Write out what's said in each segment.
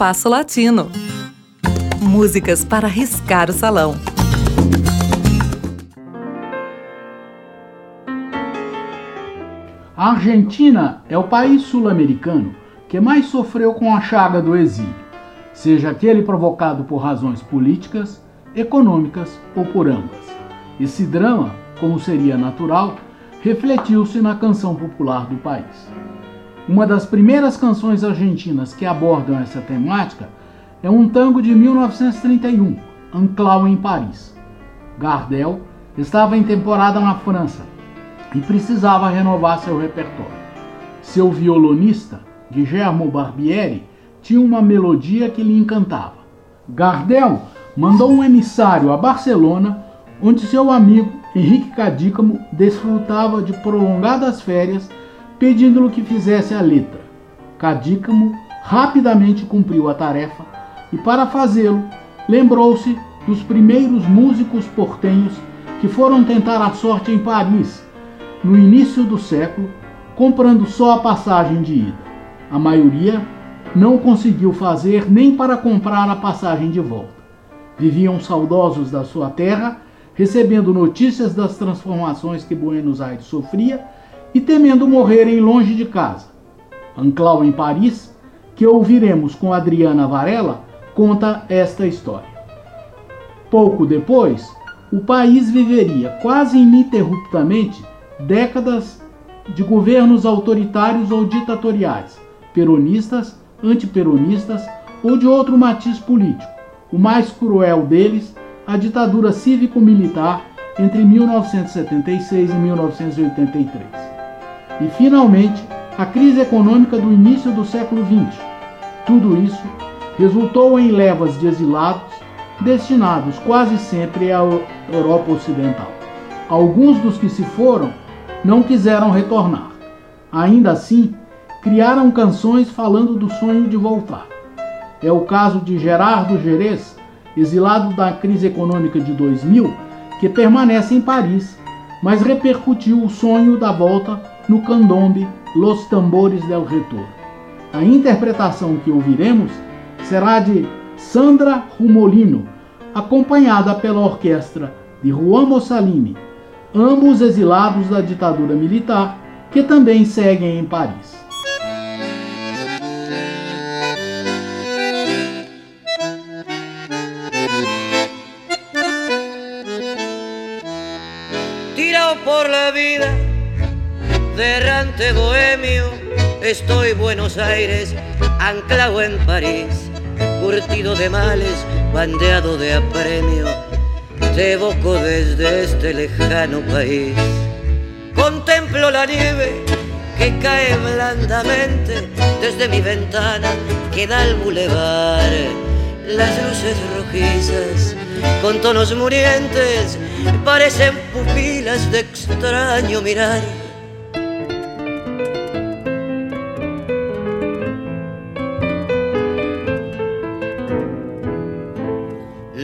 Espaço Latino. Músicas para riscar o salão. A Argentina é o país sul-americano que mais sofreu com a chaga do exílio, seja aquele provocado por razões políticas, econômicas ou por ambas. Esse drama, como seria natural, refletiu-se na canção popular do país. Uma das primeiras canções argentinas que abordam essa temática é um tango de 1931, Anclau em Paris. Gardel estava em temporada na França e precisava renovar seu repertório. Seu violonista, Guillermo Barbieri, tinha uma melodia que lhe encantava. Gardel mandou um emissário a Barcelona, onde seu amigo Henrique Cadícamo desfrutava de prolongadas férias, pedindo-lhe que fizesse a letra. Cadícamo rapidamente cumpriu a tarefa e, para fazê-lo, lembrou-se dos primeiros músicos portenhos que foram tentar a sorte em Paris, no início do século, comprando só a passagem de ida. A maioria não conseguiu fazer nem para comprar a passagem de volta. Viviam saudosos da sua terra, recebendo notícias das transformações que Buenos Aires sofria e temendo morrerem longe de casa. Anclau em Paris, que ouviremos com Adriana Varela, conta esta história. Pouco depois, o país viveria quase ininterruptamente décadas de governos autoritários ou ditatoriais, peronistas, antiperonistas ou de outro matiz político. O mais cruel deles, a ditadura cívico-militar entre 1976 e 1983. E, finalmente, a crise econômica do início do século XX. Tudo isso resultou em levas de exilados destinados quase sempre à Europa Ocidental. Alguns dos que se foram não quiseram retornar. Ainda assim, criaram canções falando do sonho de voltar. É o caso de Gerardo Gerês, exilado da crise econômica de 2000, que permanece em Paris, mas repercutiu o sonho da volta no candombe Los Tambores del Retorno. A interpretação que ouviremos será de Sandra Rumolino, acompanhada pela orquestra de Juan Mussolini, ambos exilados da ditadura militar, que também seguem em Paris. Tirado por la vida, derrante bohemio, estoy Buenos Aires, anclado en París, curtido de males, bandeado de apremio te evoco desde este lejano país. Contemplo la nieve que cae blandamente desde mi ventana que da al bulevar. Las luces rojizas con tonos murientes parecen pupilas de extraño mirar.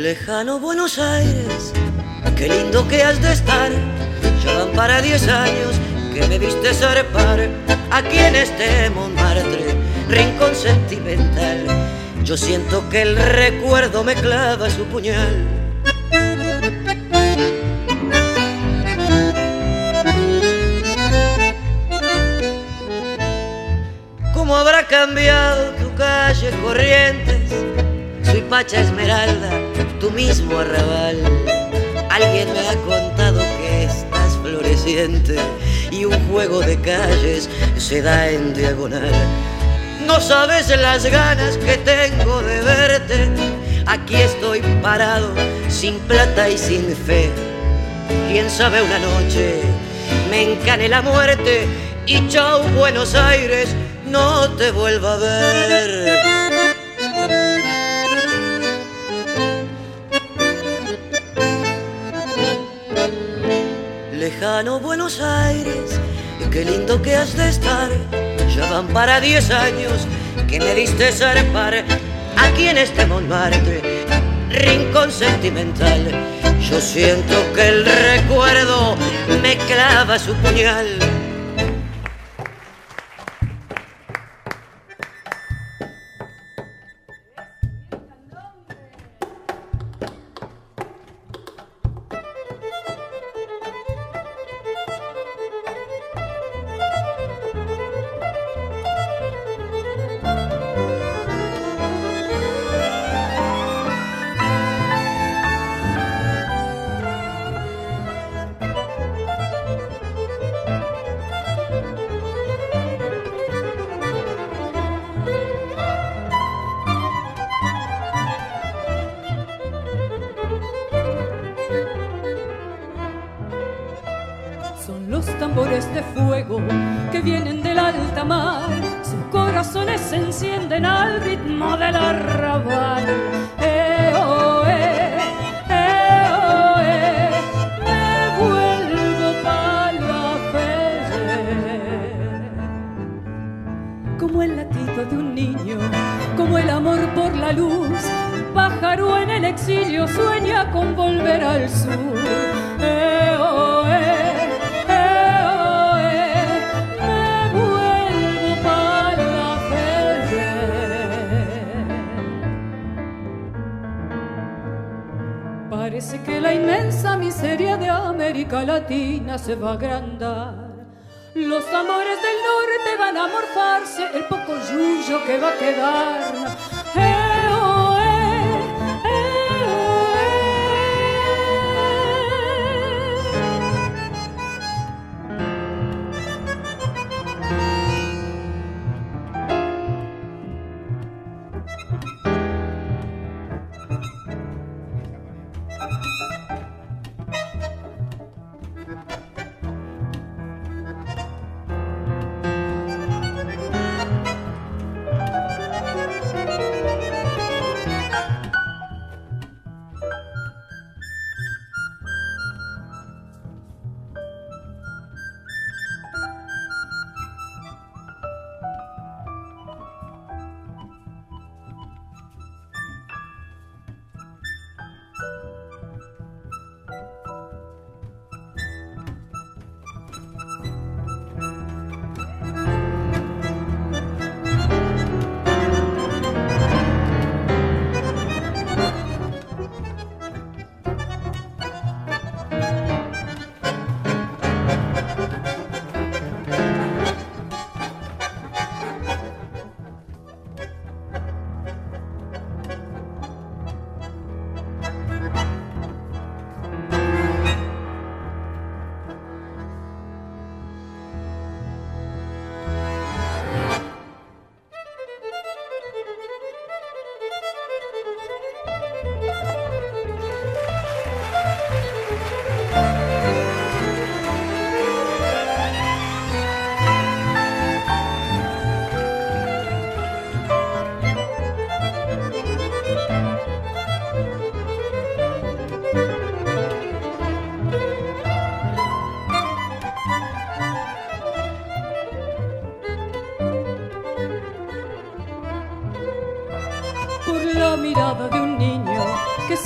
Lejano Buenos Aires, qué lindo que has de estar. Ya van para diez años que me viste zarpar aquí en este Montmartre, rincón sentimental. Yo siento que el recuerdo me clava su puñal. ¿Cómo habrá cambiado tu calle Corrientes? Soy Pacha Esmeralda tu mismo arrabal. Alguien me ha contado que estás floreciente y un juego de calles se da en diagonal. No sabes las ganas que tengo de verte. Aquí estoy parado, sin plata y sin fe. Quién sabe una noche me encane la muerte y chau Buenos Aires, no te vuelva a ver. Lejano Buenos Aires, qué lindo que has de estar. Ya van para diez años que me diste zarpar aquí en este Montmartre, rincón sentimental. Yo siento que el recuerdo me clava su puñal. Se encienden al ritmo del arrabal. Eh, oh, eh, eh, oh, eh, me vuelvo Como el latido de un niño, como el amor por la luz, pájaro en el exilio sueña con volver al sur. Eh, oh, Parece que la inmensa miseria de América Latina se va a agrandar. Los amores del norte van a morfarse, el poco yuyo que va a quedar.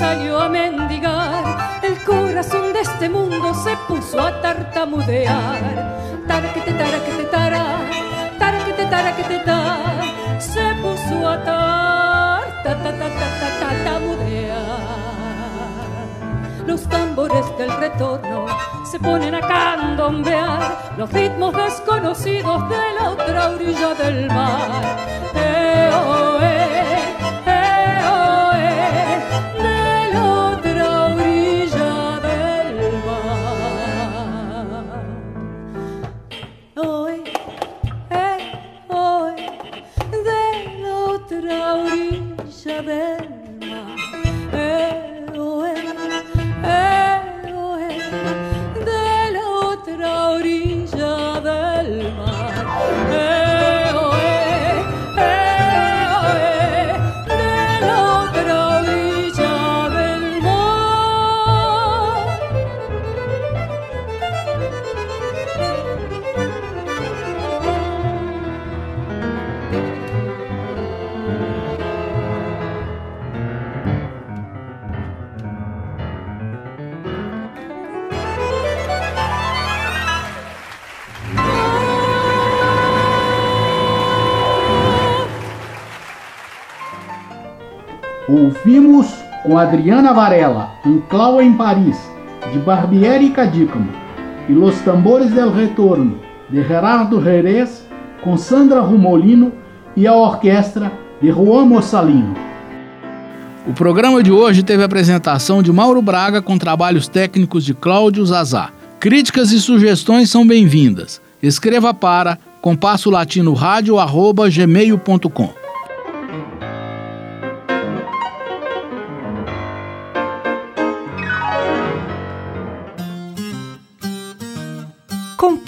Salió a mendigar, el corazón de este mundo se puso a tartamudear. Taraquete, taraquete, tara, taraquete, taraquete, ta, se puso a tar, ta, ta, ta, ta, ta, tartamudear. Los tambores del retorno se ponen a candombear los ritmos desconocidos de la otra orilla del mar. Yeah. Ouvimos com Adriana Varela, Um Clau em Paris, de Barbieri Cadícamo, e Los Tambores del Retorno, de Gerardo Jerez, com Sandra Rumolino e a orquestra de Juan Mossalino. O programa de hoje teve a apresentação de Mauro Braga com trabalhos técnicos de Cláudio Zazá. Críticas e sugestões são bem-vindas. Escreva para compasso latino rádio@gmail.com.